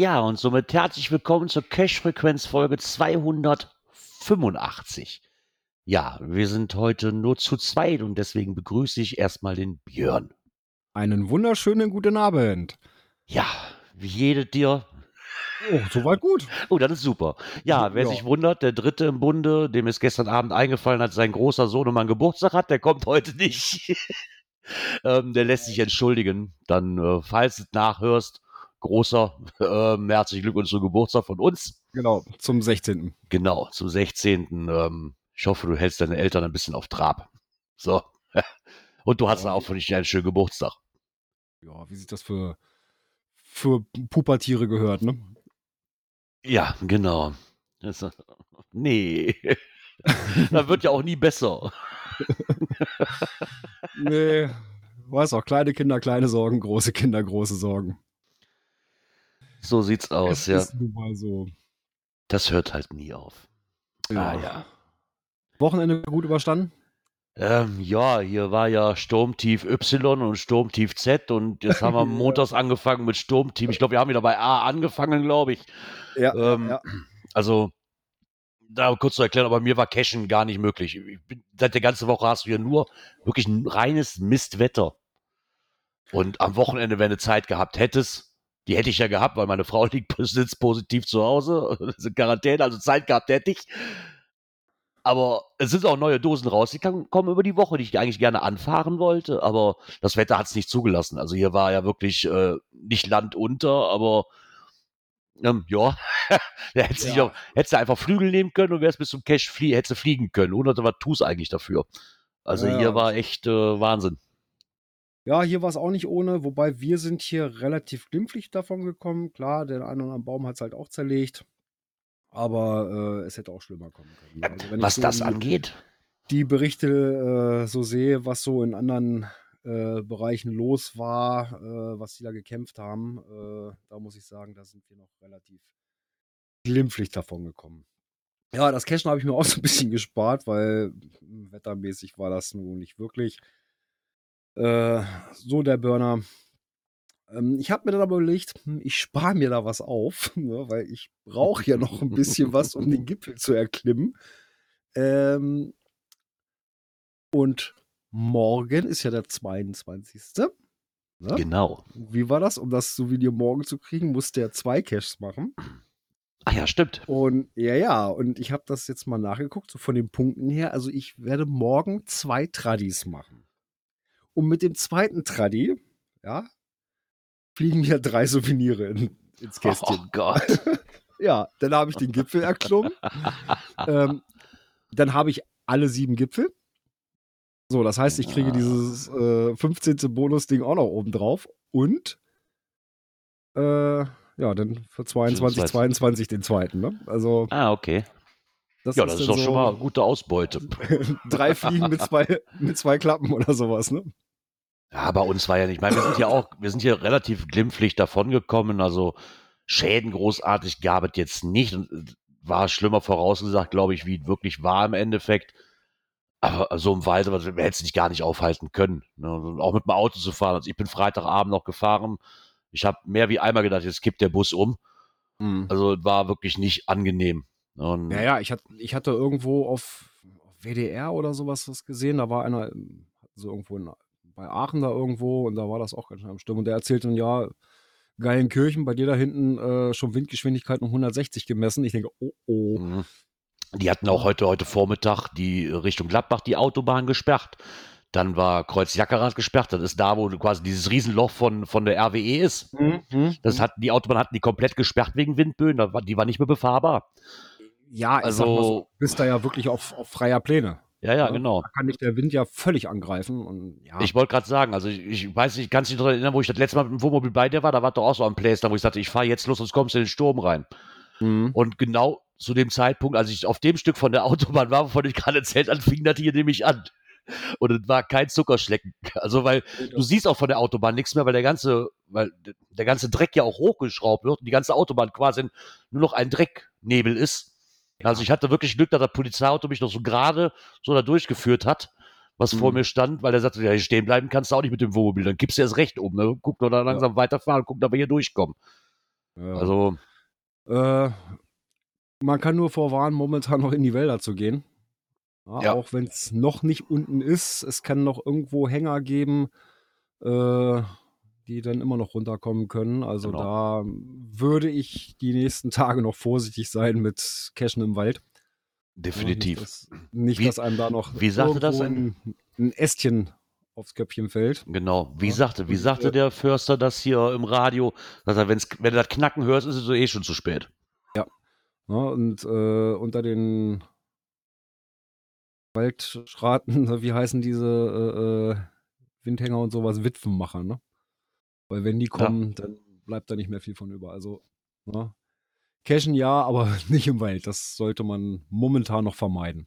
Ja, und somit herzlich willkommen zur Cash-Frequenz-Folge 285. Ja, wir sind heute nur zu zweit und deswegen begrüße ich erstmal den Björn. Einen wunderschönen guten Abend. Ja, wie jede dir. Oh, soweit gut. Oh, das ist super. Ja, wer Ja. sich wundert, der dritte im Bunde, dem es gestern Abend eingefallen hat, sein großer Sohn um einen Geburtstag hat, der kommt heute nicht. ähm, der lässt sich entschuldigen. Dann, äh, falls du es nachhörst, großer, ähm, herzlichen Glückwunsch zum Geburtstag von uns. Genau, zum 16. Genau, zum 16. Ähm, ich hoffe, du hältst deine Eltern ein bisschen auf Trab. So. Und du hast Ja. auch für dich einen schönen Geburtstag. Ja, wie sich das für, für Pubertiere gehört, ne? Ja, genau. Das, nee. das wird ja auch nie besser. Nee, weiß auch, kleine Kinder, kleine Sorgen, große Kinder, große Sorgen. So sieht's aus, Es ja. ist nun mal so. Das hört halt nie auf. Ah, ja. Wochenende gut überstanden? Ähm, ja, hier war ja Sturmtief Y und Sturmtief Z und jetzt haben wir Ja. montags angefangen mit Sturmtief. Ich glaube, wir haben wieder bei A angefangen, glaube ich. Ja, Ähm, Also, da kurz zu erklären, aber mir war Cashen gar nicht möglich. Ich bin, seit der ganzen Woche hast du hier nur wirklich ein reines Mistwetter. Und am Wochenende, wenn du Zeit gehabt hättest, die hätte ich ja gehabt, weil meine Frau liegt sitzt positiv zu Hause, ist in Quarantäne, also Zeit gehabt hätte ich. Aber es sind auch neue Dosen raus, die kann, kommen über die Woche, die ich eigentlich gerne anfahren wollte, aber das Wetter hat es nicht zugelassen. Also hier war ja wirklich äh, nicht Land unter, aber ähm, ja, da hättest Ja. auch, hättest du einfach Flügel nehmen können und wärst bis zum Cache flie hättest fliegen können. Hunderte was tust eigentlich dafür. Also Ja, hier war echt äh, Wahnsinn. Ja, hier war es auch nicht ohne, wobei wir sind hier relativ glimpflich davon gekommen. Klar, der eine oder andere Baum hat es halt auch zerlegt. Aber äh, es hätte auch schlimmer kommen können. Also, wenn ich was so das angeht, die Berichte äh, so sehe, was so in anderen äh, Bereichen los war, äh, was die da gekämpft haben, äh, da muss ich sagen, da sind wir noch relativ glimpflich davon gekommen. Ja, das Cashen habe ich mir auch so ein bisschen gespart, weil hm, wettermäßig war das nun nicht wirklich äh, so der Burner. Ähm, ich habe mir dann aber überlegt, hm, ich spare mir da was auf, ne, weil ich brauche ja noch ein bisschen was, um den Gipfel zu erklimmen. Ähm, und morgen ist ja der 22. Ne? genau. Wie war das? Um das so Video morgen zu kriegen, musste er zwei Caches machen. Ah ja, stimmt. Und ja, ja, und ich habe das jetzt mal nachgeguckt, so von den Punkten her. Also ich werde morgen zwei Tradis machen. Und mit dem zweiten Tradi, ja, fliegen mir drei Souvenire in, ins Oh, Kästchen. Gott. Ja, dann habe ich den Gipfel erklommen. ähm, dann habe ich alle sieben Gipfel. So, das heißt, ich kriege dieses äh, 15. Bonus-Ding auch noch oben drauf. Und äh, ja, dann für 22, Zweiten. 22 den zweiten. Ne? Also, ah, okay. das Ja, das ist doch schon mal gute Ausbeute. drei Fliegen mit zwei, mit zwei Klappen oder sowas. Ne? Ja, bei uns war ja nicht. Ich meine, wir sind ja auch, wir sind hier relativ glimpflich davongekommen. Also Schäden großartig gab es jetzt nicht. Und äh, war schlimmer vorausgesagt, glaube ich, wie wirklich war im Endeffekt. Aber so im Wald, wir hätten es nicht gar nicht aufhalten können. Ne? Und auch mit dem Auto zu fahren. Also ich bin Freitagabend noch gefahren. Ich habe mehr wie einmal gedacht, jetzt kippt der Bus um. Also es war wirklich nicht angenehm. Und Ja, ja, ich, hat, ich hatte irgendwo auf, auf WDR oder sowas was gesehen. Da war einer, ähm, so irgendwo in, bei Aachen da irgendwo und da war das auch ganz schön am Stimmen. Und der erzählte dann, ja, Geilenkirchen, bei dir da hinten äh, schon Windgeschwindigkeit um 160 gemessen. Ich denke, oh, oh. Mhm. Die hatten auch heute, heute Vormittag die Richtung Gladbach die Autobahn gesperrt. Dann war Kreuz Jackerath gesperrt. Das ist da, wo quasi dieses Riesenloch von, von der RWE ist. Mhm. Das hat, die Autobahn hatten die komplett gesperrt wegen Windböen. Da war, die war nicht mehr befahrbar. ja, also- so, bist da ja wirklich auf, auf freier Pläne. Ja, ja, Ja. genau. Da kann dich der Wind ja völlig angreifen. Und ja, Ich wollte gerade sagen, also ich, ich weiß nicht, ganz nicht daran erinnern, wo ich das letzte Mal mit dem Wohnmobil bei dir war, da war doch auch so am Place, da wo ich sagte, ich fahre jetzt los, sonst kommst du in den Sturm rein. Mhm. Und genau zu dem Zeitpunkt, als ich auf dem Stück von der Autobahn war, wovon ich gerade erzählt habe, fing das hier nämlich an. Und es war kein Zuckerschlecken. Also, weil du siehst auch von der Autobahn nichts mehr, weil der ganze, weil der ganze Dreck ja auch hochgeschraubt wird und die ganze Autobahn quasi nur noch ein Drecknebel ist. Also ich hatte wirklich Glück, dass das Polizeiauto mich noch so gerade so da durchgeführt hat, was vor Mhm. mir stand, weil er sagte, ja, hier stehen bleiben kannst du auch nicht mit dem Wohnmobil, dann gibst du erst recht um, ne? Guck doch da langsam weiterfahren, guck, dass wir hier durchkommen. Ja. Also, Äh, man kann nur vorwarnen, momentan noch in die Wälder zu gehen. Ja, Ja. Auch wenn es noch nicht unten ist. Es kann noch irgendwo Hänger geben, äh, die dann immer noch runterkommen können. Also Genau. da würde ich die nächsten Tage noch vorsichtig sein mit Cashen im Wald. Ja, definitiv. Nicht, dass, nicht Wie- dass einem da noch wie sagte das ein, ein Ästchen aufs Köpfchen fällt. Genau. Wie Ja. sagte, wie sagte der Förster das hier im Radio? Dass er, wenn's, wenn du das Knacken hörst, ist es so eh schon zu spät. Ja, und äh, unter den Waldschraten, wie heißen diese äh, äh, Windhänger und sowas, Witwenmacher, ne? Weil wenn die kommen, dann bleibt da nicht mehr viel von über. Also, ne? Cashen ja, aber nicht im Wald. Das sollte man momentan noch vermeiden.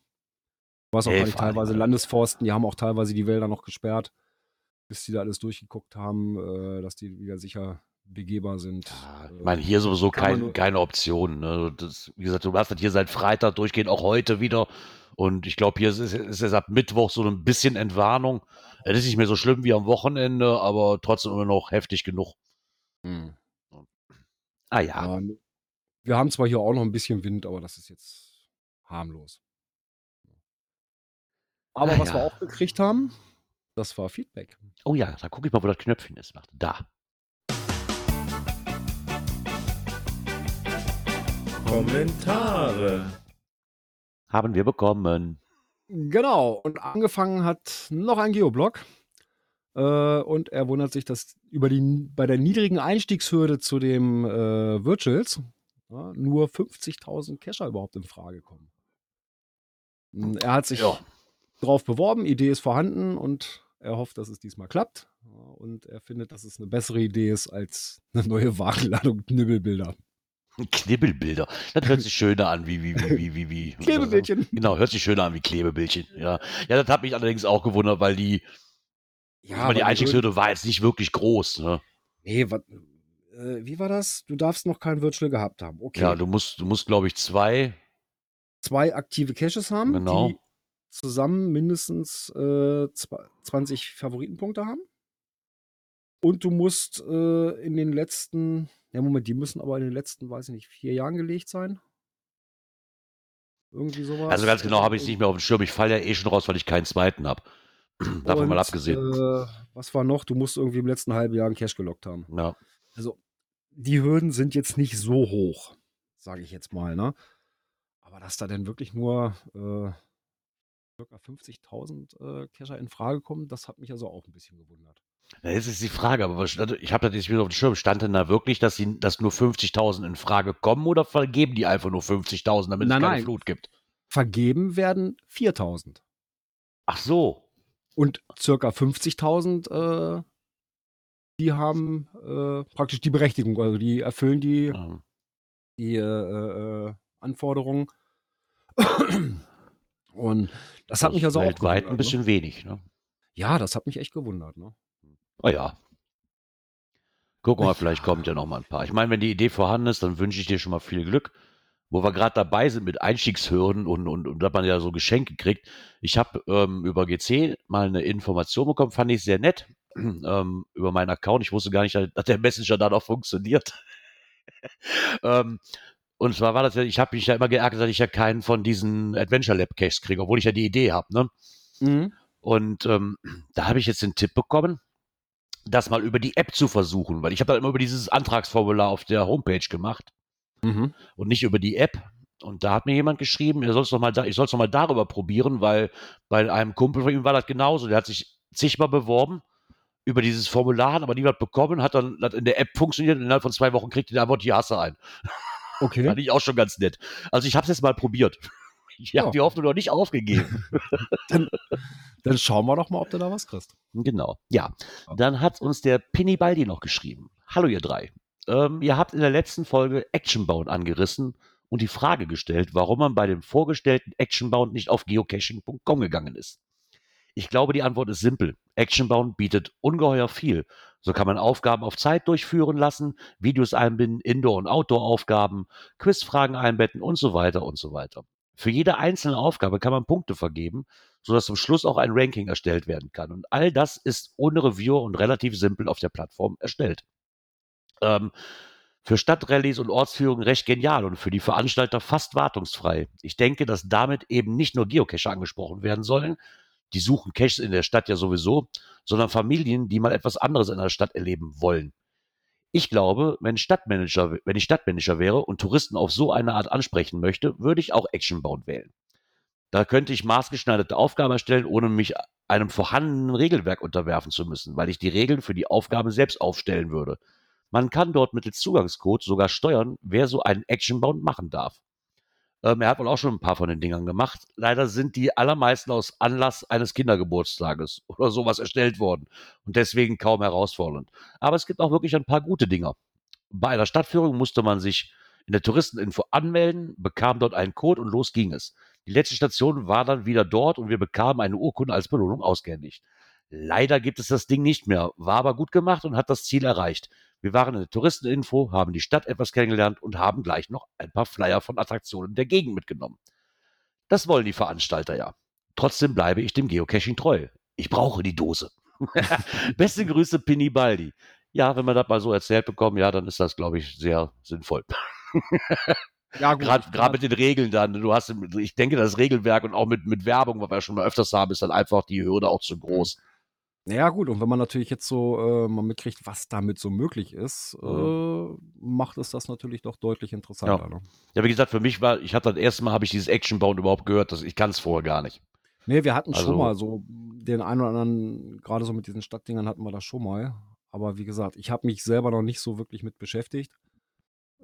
Was auch gar nicht teilweise Landesforsten, die haben auch teilweise die Wälder noch gesperrt, bis die da alles durchgeguckt haben, äh, dass die wieder sicher begehbar sind. Ja, ich meine, hier sowieso kann man kein, keine Option. Ne? Das, wie gesagt, du hast das hier seit Freitag durchgehend, auch heute wieder. Und ich glaube, hier ist es ab Mittwoch so ein bisschen Entwarnung. Es ist nicht mehr so schlimm wie am Wochenende, aber trotzdem immer noch heftig genug. Hm. Ah ja, Ja, wir haben zwar hier auch noch ein bisschen Wind, aber das ist jetzt harmlos. Aber Ah, was wir ja. auch gekriegt haben, das war Feedback. oh ja, da gucke ich mal, wo das Knöpfchen ist. Da. Kommentare. Haben wir bekommen. Genau, und angefangen hat noch ein Geoblog. Äh, und er wundert sich, dass über die, bei der niedrigen Einstiegshürde zu dem äh, Virtuals ja, nur 50.000 Cacher überhaupt in Frage kommen. Hm, Er hat sich Ja. drauf beworben, Idee ist vorhanden und er hofft, dass es diesmal klappt. Und er findet, dass es eine bessere Idee ist als eine neue Wagenladung Nibbelbilder. Knibbelbilder. Das hört sich schöner an, wie, wie, wie, wie, wie. Klebebildchen. Genau, hört sich schöner an wie Klebebildchen. Ja, ja das hat mich allerdings auch gewundert, weil die, Ja, aber die Einstiegshürde war jetzt nicht wirklich groß. Ne? Nee, wat, äh, wie war das? Du darfst noch kein Virtual gehabt haben. Okay. Ja, du musst, du musst, glaube ich, zwei. Zwei aktive Caches haben, Genau. die zusammen mindestens äh, zwa- 20 Favoritenpunkte haben. Und du musst äh, in den letzten, ja Moment, die müssen aber in den letzten, weiß ich nicht, vier Jahren gelegt sein. Irgendwie sowas. Also ganz genau habe ich es nicht mehr auf dem Schirm. Ich falle ja eh schon raus, weil ich keinen zweiten habe. Davon mal abgesehen. Äh, was war noch? Du musst irgendwie im letzten halben Jahr einen Cache gelockt haben. ja. Also, die Hürden sind jetzt nicht so hoch, sage ich jetzt mal, ne? Aber dass da denn wirklich nur äh, ca. 50.000 äh, Cacher in Frage kommen, das hat mich also auch ein bisschen gewundert. Jetzt ist die Frage, aber was stand, ich habe das jetzt wieder auf dem Schirm. Stand denn da wirklich, dass, sie, dass nur 50.000 in Frage kommen oder vergeben die einfach nur 50.000, damit Nein, es keine nein. Flut gibt? Vergeben werden 4.000 Ach so. und circa 50.000, äh, die haben äh, praktisch die Berechtigung, also die erfüllen die, Ähm, die äh, äh, Anforderungen. Und das hat mich also auch weltweit gewundert, ein bisschen wenig. Ne? Ne? Ja, das hat mich echt gewundert. Ne? Ah ja. Gucken wir mal, vielleicht kommt ja noch mal ein paar. Ich meine, wenn die Idee vorhanden ist, dann wünsche ich dir schon mal viel Glück. Wo wir gerade dabei sind mit Einstiegshürden und, und, und dass man ja so Geschenke kriegt. Ich habe ähm, über GC mal eine Information bekommen, fand ich sehr nett, ähm, über meinen Account. Ich wusste gar nicht, dass der Messenger da noch funktioniert. ähm, und zwar war das ja, ich habe mich ja immer geärgert, dass ich ja keinen von diesen Adventure Lab Caches kriege, obwohl ich ja die Idee habe. Ne? Mhm. Und ähm, da habe ich jetzt den Tipp bekommen, das mal über die App zu versuchen, weil ich habe da immer über dieses Antragsformular auf der Homepage gemacht Mhm. und nicht über die App. Und da hat mir jemand geschrieben, er soll's noch mal da, ich soll es noch mal darüber probieren, weil bei einem Kumpel von ihm war das genauso. Der hat sich zigmal beworben über dieses Formular, aber niemand bekommen, hat dann hat in der App funktioniert und innerhalb von zwei Wochen kriegt er die Antwort, hier hast du ein. Okay. Fand ich auch schon ganz nett. Also ich habe es jetzt mal probiert. Ich habe Ja. die Hoffnung noch nicht aufgegeben. Dann schauen wir doch mal, ob du da was kriegst. Genau. Ja. Dann hat uns der Pinny Baldi noch geschrieben. Hallo ihr drei. Ähm, ihr habt in der letzten Folge Actionbound angerissen und die Frage gestellt, warum man bei dem vorgestellten Actionbound nicht auf geocaching.com gegangen ist. Ich glaube, die Antwort ist simpel. Actionbound bietet ungeheuer viel. So kann man Aufgaben auf Zeit durchführen lassen, Videos einbinden, Indoor- und Outdoor-Aufgaben, Quizfragen einbetten und so weiter und so weiter. Für jede einzelne Aufgabe kann man Punkte vergeben, sodass zum Schluss auch ein Ranking erstellt werden kann. Und all das ist ohne Reviewer und relativ simpel auf der Plattform erstellt. Ähm, für Stadtrallyes und Ortsführungen recht genial und für die Veranstalter fast wartungsfrei. Ich denke, dass damit eben nicht nur Geocacher angesprochen werden sollen, die suchen Caches in der Stadt ja sowieso, sondern Familien, die mal etwas anderes in der Stadt erleben wollen. Ich glaube, wenn, Stadtmanager, wenn ich Stadtmanager wäre und Touristen auf so eine Art ansprechen möchte, würde ich auch Actionbound wählen. Da könnte ich maßgeschneiderte Aufgaben erstellen, ohne mich einem vorhandenen Regelwerk unterwerfen zu müssen, weil ich die Regeln für die Aufgaben selbst aufstellen würde. Man kann dort mittels Zugangscode sogar steuern, wer so einen Actionbound machen darf. Ähm, er hat wohl auch schon ein paar von den Dingern gemacht. Leider sind die allermeisten aus Anlass eines Kindergeburtstages oder sowas erstellt worden und deswegen kaum herausfordernd. Aber es gibt auch wirklich ein paar gute Dinger. Bei einer Stadtführung musste man sich in der Touristeninfo anmelden, bekam dort einen Code und los ging es. Die letzte Station war dann wieder dort und wir bekamen eine Urkunde als Belohnung ausgehändigt. Leider gibt es das Ding nicht mehr, war aber gut gemacht und hat das Ziel erreicht. Wir waren in der Touristeninfo, haben die Stadt etwas kennengelernt und haben gleich noch ein paar Flyer von Attraktionen der Gegend mitgenommen. Das wollen die Veranstalter ja. Trotzdem bleibe ich dem Geocaching treu. Ich brauche die Dose. Beste Grüße, Pinny Baldi. Ja, wenn wir das mal so erzählt bekommen, ja, dann ist das, glaube ich, sehr sinnvoll. Ja, gut. Gerade gerade mit den Regeln dann. Du hast, ich denke, das Regelwerk und auch mit, mit Werbung, was wir schon mal öfters haben, ist dann einfach die Hürde auch zu groß. Ja, gut, und wenn man natürlich jetzt so äh, mal mitkriegt, was damit so möglich ist, äh, Mhm. macht es das natürlich doch deutlich interessanter. Ne? Ja, wie gesagt, für mich war, ich hatte das erste Mal, habe ich dieses Actionbound überhaupt gehört. Das, ich kann es vorher gar nicht. Nee, wir hatten Also- schon mal so den einen oder anderen, gerade so mit diesen Stadtdingern hatten wir das schon mal. Aber wie gesagt, ich habe mich selber noch nicht so wirklich mit beschäftigt.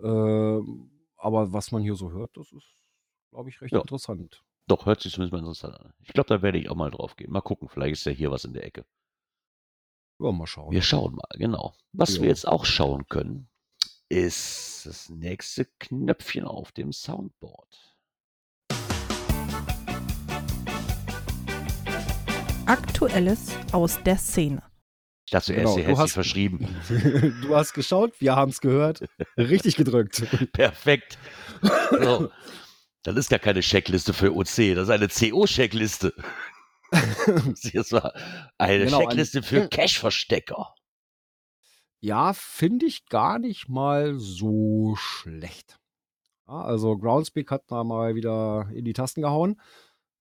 Ähm, aber was man hier so hört, das ist, glaube ich, recht Ja. interessant. Doch, hört sich zumindest mal interessant an. Ich glaube, da werde ich auch mal drauf gehen. Mal gucken, vielleicht ist ja hier was in der Ecke. Ja, mal schauen. Wir schauen mal, genau. Was Ja. wir jetzt auch schauen können, ist das nächste Knöpfchen auf dem Soundboard. Aktuelles aus der Szene. Ich dachte Genau, sich hast- verschrieben. du hast geschaut, wir haben es gehört. Richtig gedrückt. Perfekt. So. Das ist gar keine Checkliste für OC, das ist eine CO-Checkliste. Das war eine Genau, ein- Checkliste für Cache-Verstecker. Ja, finde ich gar nicht mal so schlecht. Ja, also Groundspeak hat da mal wieder in die Tasten gehauen.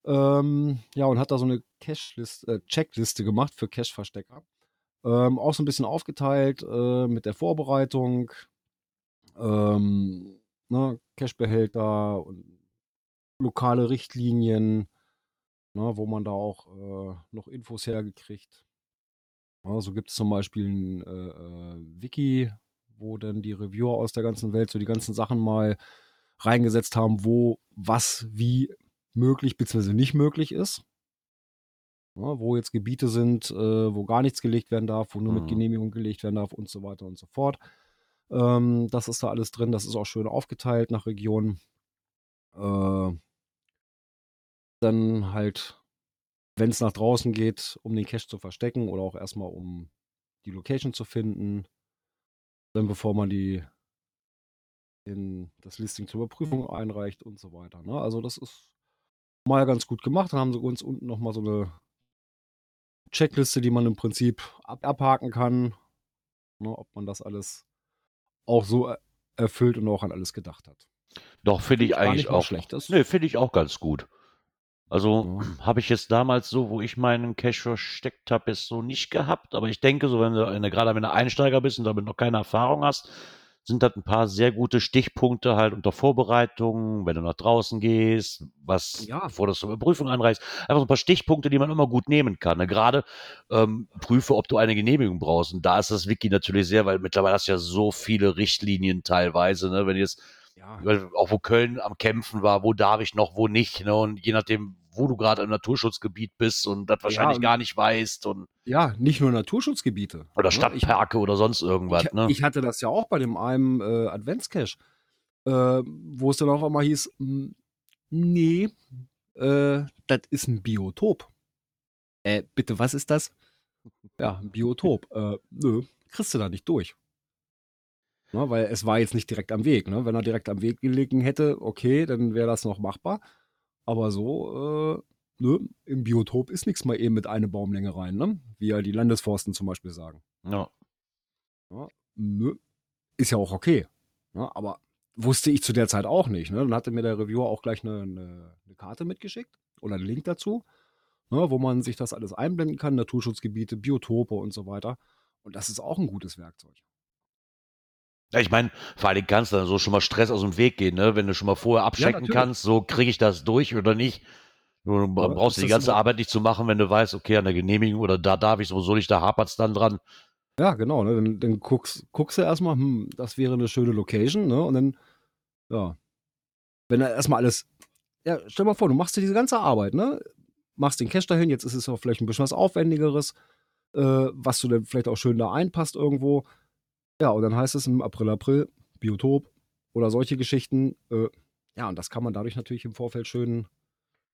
Ähm, ja, und hat da so eine äh, Checkliste gemacht für Cache-Verstecker. Ähm, auch so ein bisschen aufgeteilt äh, mit der Vorbereitung, ähm, ne, Cache-Behälter und lokale Richtlinien, ne, wo man da auch äh, noch Infos hergekriegt. Ja, so gibt es zum Beispiel ein äh, äh, Wiki, wo dann die Reviewer aus der ganzen Welt so die ganzen Sachen mal reingesetzt haben, wo was wie möglich bzw. nicht möglich ist. Ja, wo jetzt Gebiete sind, äh, wo gar nichts gelegt werden darf, wo nur Mhm. mit Genehmigung gelegt werden darf und so weiter und so fort. Ähm, das ist da alles drin. Das ist auch schön aufgeteilt nach Regionen. Äh, dann halt, wenn es nach draußen geht, um den Cache zu verstecken oder auch erstmal um die Location zu finden. Dann bevor man die in das Listing zur Überprüfung einreicht und so weiter. Ne? Also das ist mal ganz gut gemacht. Dann haben sie uns unten nochmal so eine Checkliste, die man im Prinzip ab abhaken kann, ne? ob man das alles auch so er- erfüllt und auch an alles gedacht hat. Doch, finde ich eigentlich auch. schlecht. Das- Nee, finde ich auch ganz gut. Also Ja. habe ich jetzt damals so, wo ich meinen Cache versteckt habe, jetzt so nicht gehabt. Aber ich denke, so wenn du, wenn du gerade wenn du Einsteiger bist und damit noch keine Erfahrung hast, sind das ein paar sehr gute Stichpunkte halt unter Vorbereitung, wenn du nach draußen gehst, was, Ja. bevor du zur Überprüfung anreichst. Einfach so ein paar Stichpunkte, die man immer gut nehmen kann. Ne? Gerade ähm, prüfe, ob du eine Genehmigung brauchst. Und da ist das Wiki natürlich sehr, weil mittlerweile hast du ja so viele Richtlinien teilweise. Ne? Wenn jetzt Ja. Auch wo Köln am Kämpfen war, wo darf ich noch, wo nicht. Ne? Und je nachdem, wo du gerade im Naturschutzgebiet bist und das wahrscheinlich und- gar nicht weißt und Ja, nicht nur Naturschutzgebiete. oder ne? Ich, Stadtparke oder sonst irgendwas. ich, ne? ich hatte das ja auch bei dem einen äh, Adventscache, äh, wo es dann auf einmal hieß, "M, nee, äh, das ist ein Biotop. Äh, bitte, was ist das? Ja, ein Biotop. Äh, nö, kriegst du da nicht durch. Ne, weil es war jetzt nicht direkt am Weg. Ne? Wenn er direkt am Weg gelegen hätte, okay, dann wäre das noch machbar. Aber so, äh, nö, im Biotop ist nichts mal eben mit einer Baumlänge rein, ne? Wie ja die Landesforsten zum Beispiel sagen. ja. Nö, ist ja auch okay. Ne? Aber wusste ich zu der Zeit auch nicht. Ne? Dann hatte mir der Reviewer auch gleich eine, eine, eine Karte mitgeschickt oder einen Link dazu, ne? wo man sich das alles einblenden kann, Naturschutzgebiete, Biotope und so weiter. Und das ist auch ein gutes Werkzeug. Ja, ich meine, vor allem kannst du dann so schon mal Stress aus dem Weg gehen, ne? Wenn du schon mal vorher abchecken natürlich. kannst, so kriege ich das durch oder nicht. Du Ja, brauchst die ganze Arbeit nicht zu machen, wenn du weißt, okay, an der Genehmigung oder da darf ich sowieso nicht, da hapert es dann dran. Ja, genau. Ne? Dann, dann guckst, guckst du erstmal, hm, das wäre eine schöne Location. Ne? Und dann, ja, wenn da erstmal alles, ja, stell mal vor, du machst dir diese ganze Arbeit, ne? Machst den Cache dahin, jetzt ist es auch vielleicht ein bisschen was Aufwendigeres, äh, was du dann vielleicht auch schön da einpasst irgendwo. Ja, und dann heißt es im April, April, Biotop oder solche Geschichten. Äh, ja, und das kann man dadurch natürlich im Vorfeld schön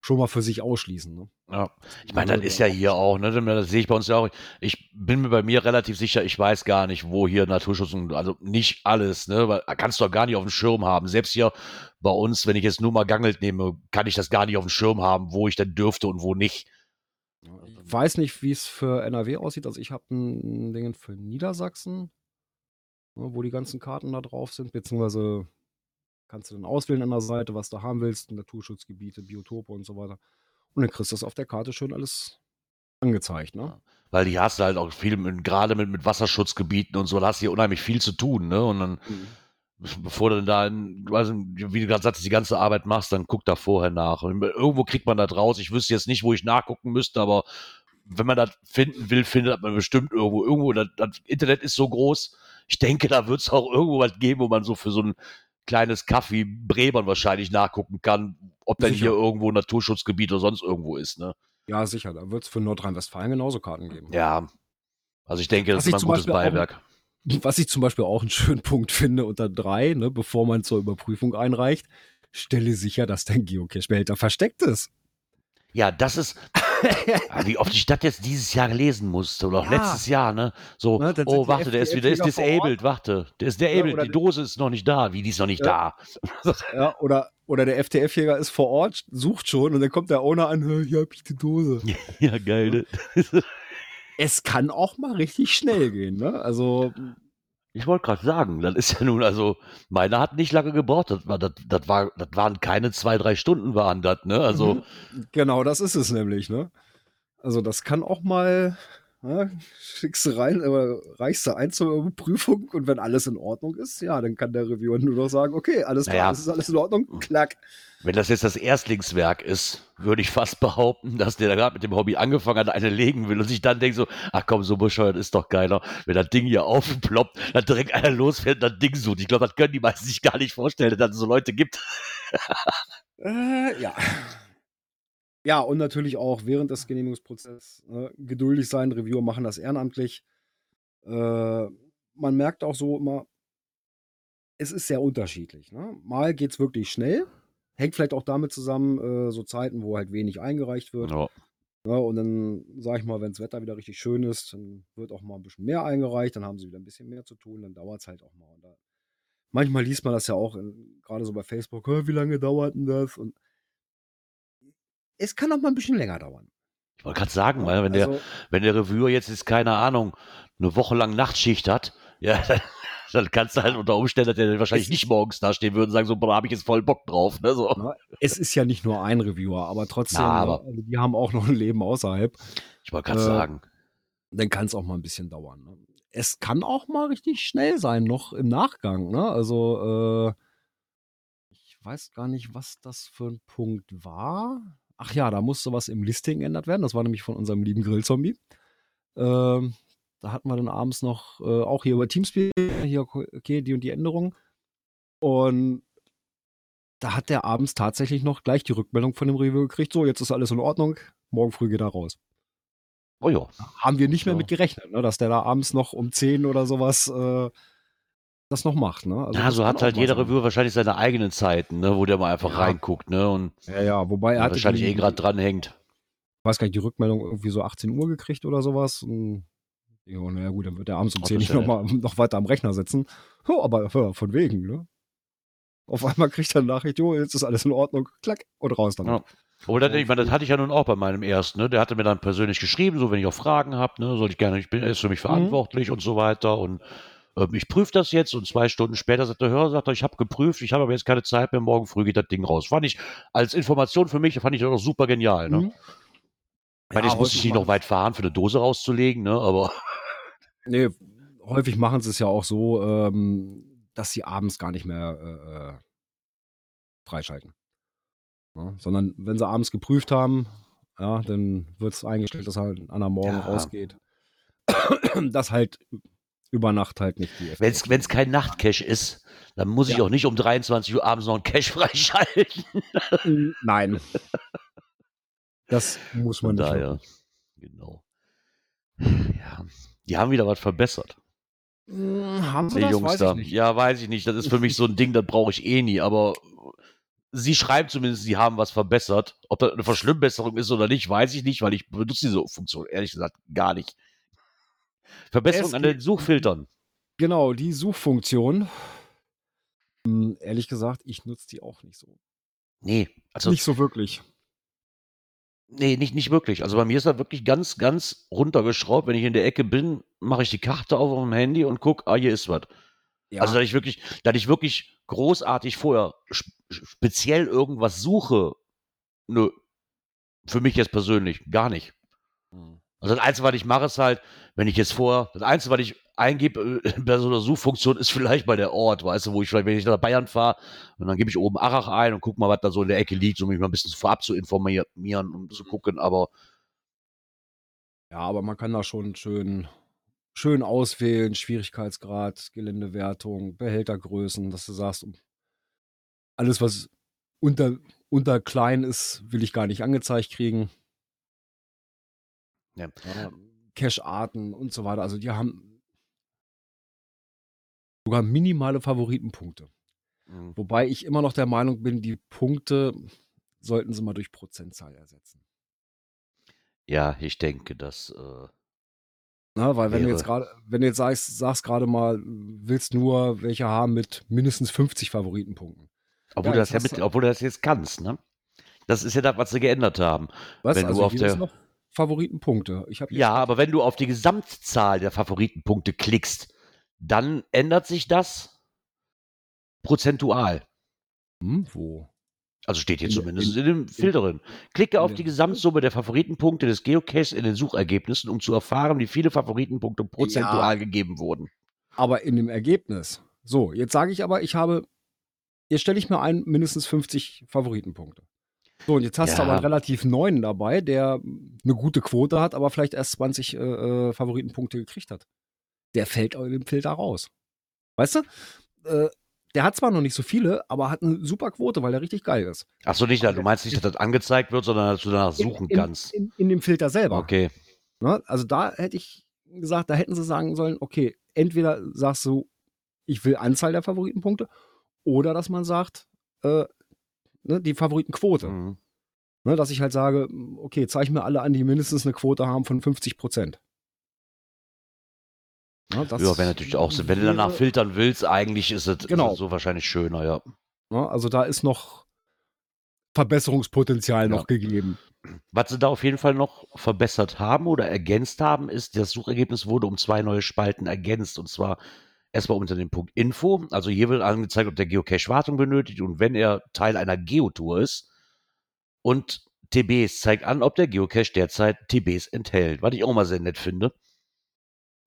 schon mal für sich ausschließen. Ne? Ja. Ich meine, das ist ja hier auch, ne? Das sehe ich bei uns ja auch. Ich bin mir bei mir relativ sicher, ich weiß gar nicht, wo hier Naturschutz und also nicht alles, ne? Weil kannst du doch gar nicht auf dem Schirm haben. Selbst hier bei uns, wenn ich jetzt nur mal Gangelt nehme, kann ich das gar nicht auf dem Schirm haben, wo ich denn dürfte und wo nicht. Ich weiß nicht, wie es für NRW aussieht. Also ich habe ein Ding für Niedersachsen, wo die ganzen Karten da drauf sind, beziehungsweise kannst du dann auswählen an der Seite, was du haben willst, Naturschutzgebiete, Biotope und so weiter. Und dann kriegst du das auf der Karte schön alles angezeigt, ne? Weil die hast du halt auch viel, mit, gerade mit, mit Wasserschutzgebieten und so, da hast du hier unheimlich viel zu tun, ne? Und dann, bevor du dann da, in, wie du gerade sagst, die ganze Arbeit machst, dann guck da vorher nach. Und irgendwo kriegt man das raus. Ich wüsste jetzt nicht, wo ich nachgucken müsste, aber wenn man das finden will, findet man bestimmt irgendwo. Irgendwo, das, das Internet ist so groß. Ich denke, da wird es auch irgendwo was geben, wo man so für so ein kleines Kaffee Brebern wahrscheinlich nachgucken kann, ob denn Sicher. hier irgendwo ein Naturschutzgebiet oder sonst irgendwo ist, ne? Ja, sicher. Da wird es für Nordrhein-Westfalen genauso Karten geben. Ja. Also ich denke, das Was ist ein gutes Beispiel auch- Beiwerk. Was ich zum Beispiel auch einen schönen Punkt finde unter drei, ne, bevor man zur Überprüfung einreicht, stelle sicher, dass dein Geocache-Behälter versteckt ist. Ja, das ist, Ah, wie oft ich das jetzt dieses Jahr lesen musste oder auch Ja. letztes Jahr, ne? So, Ne, oh, warte, der ist wieder, der ist disabled, warte, der ist disabled, oder die Dose ist noch nicht da. Wie, die ist noch nicht Ja. da? Ja, oder, oder der FTF-Jäger ist vor Ort, sucht schon und dann kommt der Owner an, "Hä, hier hab ich die Dose. ja, geil, ne? Es kann auch mal richtig schnell gehen, ne? Also, Ich wollte gerade sagen, das ist ja nun, also, meiner hat nicht lange gebraucht. Das, war, das, das, war, das waren keine zwei, drei Stunden waren das, ne? Also, Mhm. genau das ist es nämlich, ne? Also, das kann auch mal, ja, schickst du rein, aber reichst du ein zur Überprüfung und wenn alles in Ordnung ist, ja, dann kann der Reviewer nur noch sagen, okay, alles klar, Naja. das ist alles in Ordnung, klack. Wenn das jetzt das Erstlingswerk ist, würde ich fast behaupten, dass der da gerade mit dem Hobby angefangen hat, eine legen will und sich dann denkt so, ach komm, so bescheuert ist doch geiler, wenn das Ding hier aufploppt, dann direkt einer losfährt und das Ding sucht. Ich glaube, das können die meisten sich gar nicht vorstellen, dass es so Leute gibt. Äh, ja. Ja, und natürlich auch während des Genehmigungsprozesses äh, geduldig sein. Reviewer machen das ehrenamtlich. Äh, man merkt auch so immer, es ist sehr unterschiedlich. Ne? Mal geht es wirklich schnell. Hängt vielleicht auch damit zusammen, äh, so Zeiten, wo halt wenig eingereicht wird. Ja. Ja, und dann sage ich mal, wenn das Wetter wieder richtig schön ist, dann wird auch mal ein bisschen mehr eingereicht, dann haben sie wieder ein bisschen mehr zu tun, dann dauert es halt auch mal. Und da, manchmal liest man das ja auch, gerade so bei Facebook, "Hä, wie lange dauert denn das? Und es kann auch mal ein bisschen länger dauern. Ich wollte gerade sagen, weil wenn, der, Also, wenn der Reviewer jetzt ist, keine Ahnung, eine Woche lang Nachtschicht hat, ja, dann, dann kannst du halt unter Umständen, dass der wahrscheinlich Es- nicht morgens da stehen würde und sagen so, boah, da habe ich jetzt voll Bock drauf. Ne? So. na, es ist ja nicht nur ein Reviewer, aber trotzdem, Na, ne, aber- also die haben auch noch ein Leben außerhalb. Ich wollte gerade Äh, sagen. dann kann es auch mal ein bisschen dauern. Ne? Es kann auch mal richtig schnell sein, noch im Nachgang. Ne? Also, äh, ich weiß gar nicht, was das für ein Punkt war. Ach ja, da musste was im Listing geändert werden. Das war nämlich von unserem lieben Grillzombie. Ähm, da hatten wir dann abends noch, äh, auch hier über Teamspeak, hier, okay, die und die Änderung. Und da hat der abends tatsächlich noch gleich die Rückmeldung von dem Review gekriegt, so, jetzt ist alles in Ordnung, morgen früh geht er raus. Oh ja. Haben wir nicht mehr Ja. mit gerechnet, ne, dass der da abends noch um 10 oder sowas äh, das noch macht. Ne? Also ja, so hat halt jeder. Reviewer wahrscheinlich seine eigenen Zeiten, ne, wo der mal einfach Ja. reinguckt, ne, und Ja, ja, wobei er wahrscheinlich die, eh gerade dran hängt. ich weiß gar nicht, die Rückmeldung irgendwie so 18 Uhr gekriegt oder sowas. Und, ja, naja, gut, dann wird er abends um Ach, 10 das nicht noch, mal, noch weiter am Rechner sitzen. Ja, aber ja, von wegen, ne? Auf einmal kriegt er eine Nachricht, jo, jetzt ist alles in Ordnung, klack, und raus damit. Ja. Das, ich meine, das hatte ich ja nun auch bei meinem ersten, ne? Der hatte mir dann persönlich geschrieben, so wenn ich auch Fragen habe, ne, soll ich gerne, ich bin er ist für mich Mhm. verantwortlich und so weiter. Und ähm, ich prüfe das jetzt und zwei Stunden später sagt der Hörer, sagt er, ich habe geprüft, ich habe aber jetzt keine Zeit mehr, morgen früh geht das Ding raus. Fand ich als Information für mich, fand ich das auch super genial, ne? Mhm. Ich meine, jetzt musste ich nicht noch weit fahren, für eine Dose rauszulegen, ne? Aber Nee, häufig machen sie es ja auch so, ähm, dass sie abends gar nicht mehr äh, äh, freischalten. Ne? Sondern wenn sie abends geprüft haben, ja, dann wird es eingestellt, dass halt an der Morgen Ja. rausgeht. dass halt über Nacht halt nicht die wenn es kein Nachtcache ist, dann muss ich Ja. auch nicht um 23 Uhr abends noch einen Cache freischalten. Nein. Das muss man Von daher, wirklich. genau. Ja, die haben wieder was verbessert. Mm, Haben sie Die das? Jungs Weiß da. Ja, weiß ich nicht. Das ist für mich so ein Ding, das brauche ich eh nie. Aber sie schreiben zumindest, sie haben was verbessert. Ob das eine Verschlimmbesserung ist oder nicht, weiß ich nicht, weil ich benutze diese Funktion ehrlich gesagt gar nicht. Verbesserung Es an den Suchfiltern. Genau, die Suchfunktion. Mm, Ehrlich gesagt, ich nutze die auch nicht so. Nee, also nicht so wirklich. Nee, nicht, nicht wirklich. Also bei mir ist das wirklich ganz, ganz runtergeschraubt. Wenn ich in der Ecke bin, mache ich die Karte auf auf dem Handy und gucke, ah, hier ist was. Ja. Also, dass ich wirklich, dass ich wirklich großartig vorher sp speziell irgendwas suche, nö. Für mich jetzt persönlich gar nicht. Mhm. Also, das Einzige, was ich mache, ist halt, wenn ich jetzt vor, das Einzige, was ich eingebe äh, bei so einer Suchfunktion, ist vielleicht bei der Ort, weißt du, wo ich vielleicht, wenn ich nach Bayern fahre, und dann gebe ich oben Arach ein und gucke mal, was da so in der Ecke liegt, um mich mal ein bisschen vorab zu informieren und zu gucken, aber Ja, aber man kann da schon schön, schön auswählen, Schwierigkeitsgrad, Geländewertung, Behältergrößen, dass du sagst, alles, was unter, unter klein ist, will ich gar nicht angezeigt kriegen. Ja. Ja, Cache-Arten und so weiter. Also die haben sogar minimale Favoritenpunkte. mh, Wobei ich immer noch der Meinung bin, die Punkte sollten sie mal durch Prozentzahl ersetzen. ja, ich denke, dass, äh, Na, weil wenn du Wäre- jetzt gerade, wenn du jetzt sagst, sagst gerade mal, willst nur welche haben mit mindestens 50 Favoritenpunkten. obwohl, Ja, du das jetzt ja mit, du- obwohl du das jetzt kannst, ne? Das ist ja das, was sie geändert haben. Was? Wenn du also auf hier der- noch Favoritenpunkte. Ich Ja, aber wenn du auf die Gesamtzahl der Favoritenpunkte klickst, dann ändert sich das prozentual. hm, wo? Also steht hier In- zumindest in, dem Filter drin. Klicke auf in die Gesamtsumme der Favoritenpunkte des Geocaches in den Suchergebnissen, um zu erfahren, wie viele Favoritenpunkte prozentual gegeben wurden. Aber in dem Ergebnis. So, jetzt sage ich aber, ich habe, jetzt stelle ich mir ein, mindestens 50 Favoritenpunkte. So, und jetzt hast du Ja. aber einen relativ neuen dabei, der eine gute Quote hat, aber vielleicht erst 20 äh, äh, Favoritenpunkte gekriegt hat. Der fällt dem Filter raus. Weißt du? Äh, der hat zwar noch nicht so viele, aber hat eine super Quote, weil er richtig geil ist. Achso, nicht, du meinst nicht, dass das angezeigt wird, sondern dass du danach suchen in, kannst. In, in dem Filter selber. Okay. Ne? Also da hätte ich gesagt, da hätten sie sagen sollen, okay, entweder sagst du, ich will Anzahl der Favoritenpunkte, oder dass man sagt, äh, ne, die Favoritenquote. Mhm. Ne, dass ich halt sage, okay, zeig mir alle an, die mindestens eine Quote haben von 50 Prozent. Ne, das Ja, wäre natürlich auch so. Wenn du danach filtern willst, eigentlich ist es, Genau. ist es so wahrscheinlich schöner, ja. ne, Also da ist noch Verbesserungspotenzial Ja. noch gegeben. Was sie da auf jeden Fall noch verbessert haben oder ergänzt haben, ist, das Suchergebnis wurde um zwei neue Spalten ergänzt. Und zwar erstmal unter dem Punkt Info. Also hier wird angezeigt, ob der Geocache Wartung benötigt und wenn er Teil einer Geotour ist. Und TBs zeigt an, ob der Geocache derzeit TBs enthält. Was ich auch mal sehr nett finde.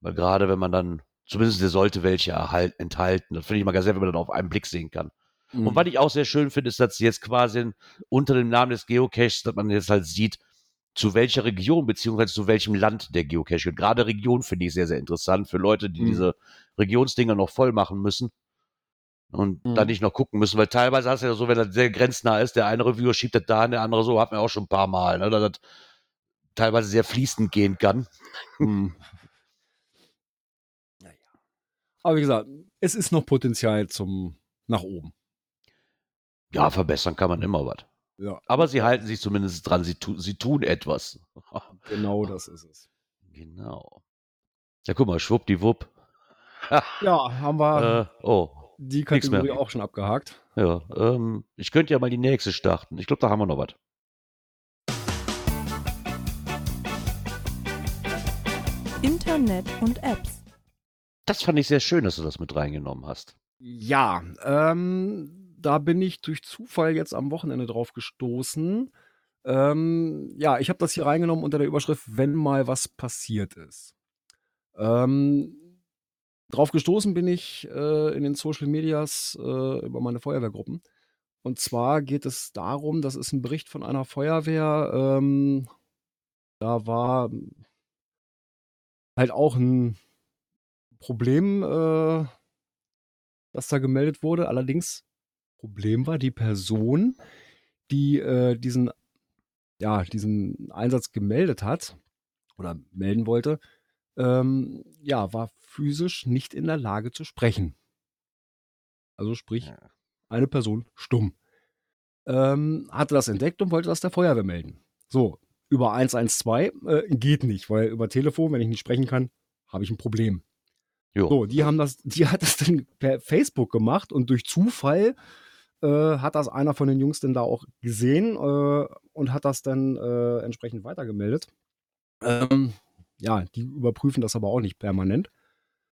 Weil gerade wenn man dann, zumindest der sollte welche erhalt, enthalten. Das finde ich mal ganz sehr, wenn man dann auf einen Blick sehen kann. Mhm. Und was ich auch sehr schön finde, ist, dass sie jetzt quasi unter dem Namen des Geocaches, dass man jetzt halt sieht, zu welcher Region beziehungsweise zu welchem Land der Geocache gehört. Gerade Region finde ich sehr, sehr interessant für Leute, die Mhm. diese Regionsdinger noch voll machen müssen. Und Mhm. dann nicht noch gucken müssen, weil teilweise hast du ja so, wenn das sehr grenznah ist, der eine Reviewer schiebt das da, der andere so, hat man auch schon ein paar Mal, ne, dass das teilweise sehr fließend gehen kann. Hm. Naja. Aber wie gesagt, es ist noch Potenzial zum nach oben. Ja, verbessern kann man immer was. Ja, Aber sie halten sich zumindest dran, sie, tu, sie tun etwas. genau das ist es. genau. Ja, guck mal, schwuppdiwupp. Ja, haben wir Äh, oh, die. Kategorie auch schon abgehakt. ja. Ähm, ich könnte ja mal die nächste starten. Ich glaube, da haben wir noch was. Internet und Apps. Das fand ich sehr schön, dass du das mit reingenommen hast. Ja, ähm, da bin ich durch Zufall jetzt am Wochenende drauf gestoßen. Ähm, ja, ich habe das hier reingenommen unter der Überschrift, wenn mal was passiert ist. Ähm, drauf gestoßen bin ich äh, in den Social Medias äh, über meine Feuerwehrgruppen. Und zwar geht es darum, das ist ein Bericht von einer Feuerwehr. Ähm, da war halt auch ein Problem, äh, das da gemeldet wurde. Allerdings, Problem war, die Person, die äh, diesen, ja, diesen Einsatz gemeldet hat oder melden wollte, ähm, ja, war physisch nicht in der Lage zu sprechen. Also sprich, Ja. eine Person stumm. Ähm, hatte das entdeckt und wollte das der Feuerwehr melden. So, über 112 äh, geht nicht, weil über Telefon, wenn ich nicht sprechen kann, habe ich ein Problem. Jo. So, die haben das, die hat das dann per Facebook gemacht und durch Zufall äh, hat das einer von den Jungs dann da auch gesehen äh, und hat das dann äh, entsprechend weitergemeldet. Ähm, ja, die überprüfen das aber auch nicht permanent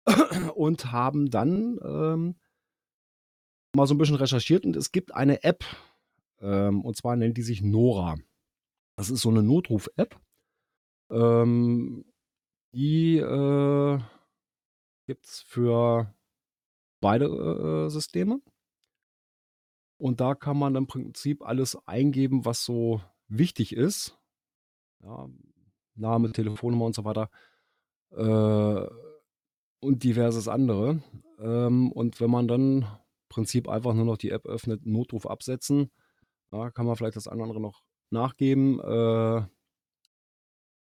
und haben dann ähm, mal so ein bisschen recherchiert und es gibt eine App ähm, und zwar nennt die sich Nora. Das ist so eine Notruf-App. Ähm, die äh, gibt es für beide äh, Systeme. Und da kann man im Prinzip alles eingeben, was so wichtig ist. Ja, Name, Telefonnummer und so weiter. Äh, und diverses andere. Ähm, und wenn man dann im Prinzip einfach nur noch die App öffnet, Notruf absetzen, da kann man vielleicht das andere noch nachgeben. Äh,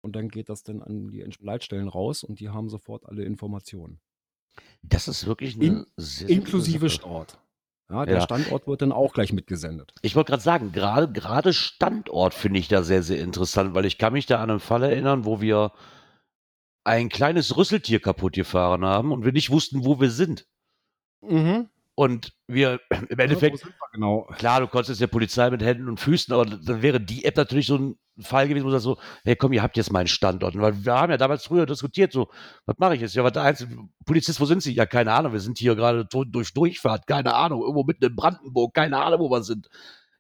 und dann geht das dann an die Leitstellen raus und die haben sofort alle Informationen. Das ist wirklich eine In- Inklusive Sache. Ja, der Ja. Standort wird dann auch gleich mitgesendet. Ich wollte gerade sagen, gerade gerade Standort finde ich da sehr, sehr interessant, weil ich kann mich da an einen Fall erinnern, wo wir ein kleines Rüsseltier kaputt gefahren haben und wir nicht wussten, wo wir sind. Mhm. Und wir im Ja, Endeffekt, wir genau. klar, du konntest der Polizei mit Händen und Füßen, aber dann wäre die App natürlich so ein Fall gewesen, wo du sagst so, hey komm, ihr habt jetzt meinen Standort. Weil wir haben ja damals früher diskutiert, so, was mache ich jetzt? Ja, was der einzelne Polizist, wo sind sie? Ja, keine Ahnung, wir sind hier gerade durch Durchfahrt, keine Ahnung, irgendwo mitten in Brandenburg, keine Ahnung, wo wir sind.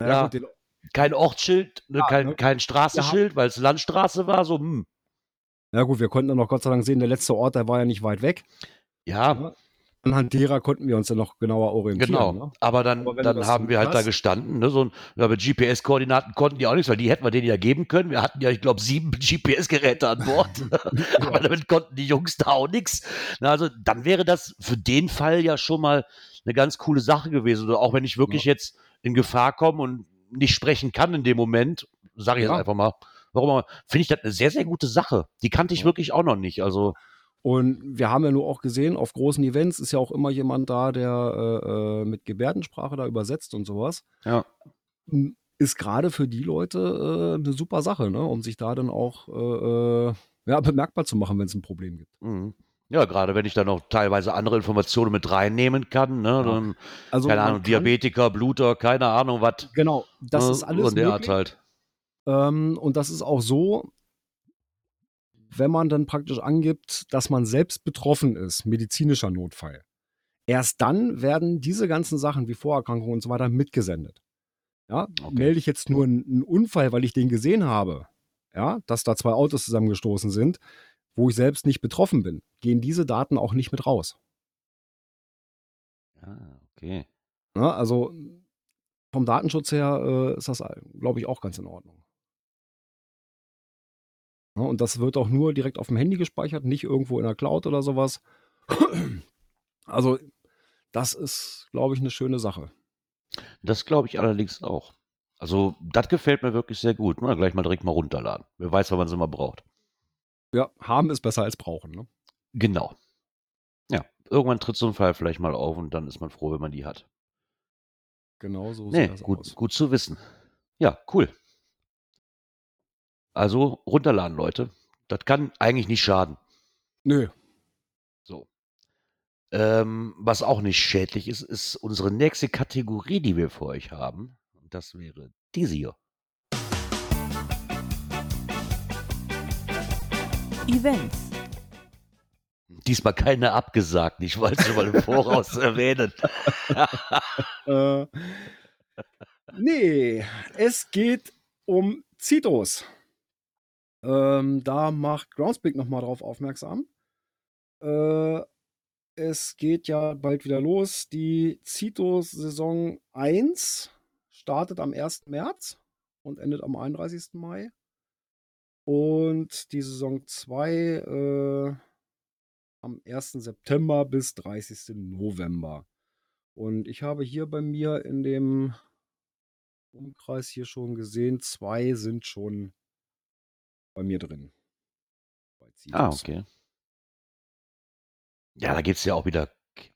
Ja. den, kein Ortsschild, ne, Ja, kein, ne? kein Straßenschild, weil es Landstraße war, so, hm. ja gut, wir konnten dann noch Gott sei Dank sehen, der letzte Ort, der war ja nicht weit weg. Ja, Ja, Anhand derer konnten wir uns dann noch genauer orientieren. genau. Ne? Aber dann, Aber dann haben wir halt da gestanden, ne, so ja, mit GPS-Koordinaten konnten die auch nichts, weil die hätten wir denen ja geben können. Wir hatten ja, ich glaube, sieben GPS-Geräte an Bord. Aber damit konnten die Jungs da auch nichts. Also dann wäre das für den Fall ja schon mal eine ganz coole Sache gewesen. Oder auch wenn ich wirklich jetzt in Gefahr komme und nicht sprechen kann in dem Moment, sage ich jetzt Ja. einfach mal, warum finde ich das eine sehr, sehr gute Sache. Die kannte ich Ja. wirklich auch noch nicht. Also, Und wir haben ja nur auch gesehen, auf großen Events ist ja auch immer jemand da, der äh, äh, mit Gebärdensprache da übersetzt und sowas. ja. M, Ist gerade für die Leute äh, eine super Sache, ne? um sich da dann auch äh, äh, ja, bemerkbar zu machen, wenn es ein Problem gibt. Mhm. Ja, gerade wenn ich dann noch teilweise andere Informationen mit reinnehmen kann, ne? Dann, Also keine Ahnung, Diabetiker, Bluter, keine Ahnung, was. Genau, das ne, ist alles in der Art möglich. halt. Ähm, und das ist auch so, wenn man dann praktisch angibt, dass man selbst betroffen ist, medizinischer Notfall. Erst dann werden diese ganzen Sachen wie Vorerkrankungen und so weiter mitgesendet. Ja, Okay. melde ich jetzt nur einen, Unfall, weil ich den gesehen habe, ja, dass da zwei Autos zusammengestoßen sind, wo ich selbst nicht betroffen bin, gehen diese Daten auch nicht mit raus. Ah, okay. Ja, also vom Datenschutz her äh, ist das, glaube ich, auch ganz in Ordnung. Ja, und das wird auch nur direkt auf dem Handy gespeichert, nicht irgendwo in der Cloud oder sowas. Also das ist, glaube ich, eine schöne Sache. Das glaube ich allerdings auch. Also, das gefällt mir wirklich sehr gut. Na, gleich mal direkt mal runterladen. Wer weiß, wann man sie mal braucht. Ja, haben ist besser als brauchen, ne? Genau. Ja, irgendwann tritt so ein Fall vielleicht mal auf und dann ist man froh, wenn man die hat. Genau so Nee, sieht das gut, aus. gut zu wissen. Ja, cool. Also runterladen, Leute. Das kann eigentlich nicht schaden. Nö, So. Ähm, was auch nicht schädlich ist, ist unsere nächste Kategorie, die wir für euch haben. Und das wäre diese hier. Events. Diesmal keine abgesagt, ich wollte es schon mal im Voraus erwähnen. Äh, nee, es geht um Zitos. Ähm, da macht Groundspeak nochmal drauf aufmerksam. Äh, es geht ja bald wieder los. Die Zitos-Saison 1 startet am 1. März und endet am 31. Mai. Und die Saison 2 äh, am 1. September bis 30. November. Und ich habe hier bei mir in dem Umkreis hier schon gesehen, zwei sind schon bei mir drin. Bei Ah, okay. Ja, da gibt es ja auch wieder,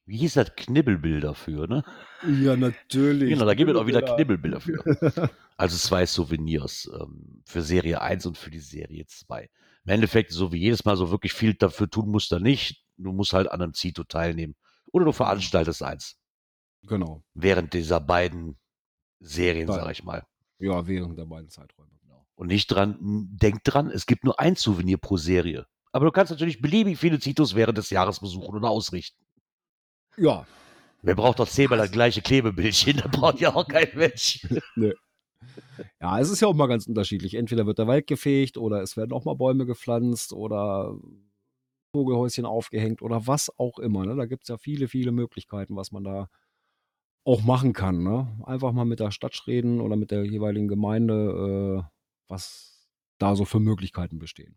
wie hieß das, Knibbelbilder für, ne? Ja, natürlich. Genau, da gibt es auch wieder Knibbelbilder. Für. Also zwei Souvenirs ähm, für Serie 1 und für die Serie 2. Im Endeffekt, so wie jedes Mal, so wirklich viel dafür tun musst du nicht. Du musst halt an einem Zito teilnehmen. Oder du veranstaltest eins. Genau. Während dieser beiden Serien, sag ich mal. Ja, während der beiden Zeiträume. Und nicht dran, denk dran, es gibt nur ein Souvenir pro Serie. Aber du kannst natürlich beliebig viele Zitos während des Jahres besuchen oder ausrichten. Ja, Wer braucht doch zehnmal das gleiche Klebebildchen? Da braucht ja auch kein Mensch. ja, es ist ja auch mal ganz unterschiedlich. Entweder wird der Wald gefegt oder es werden auch mal Bäume gepflanzt oder Vogelhäuschen aufgehängt oder was auch immer. Ne? Da gibt es ja viele, viele Möglichkeiten, was man da auch machen kann. Ne? Einfach mal mit der Stadt reden oder mit der jeweiligen Gemeinde, äh, was da so für Möglichkeiten bestehen.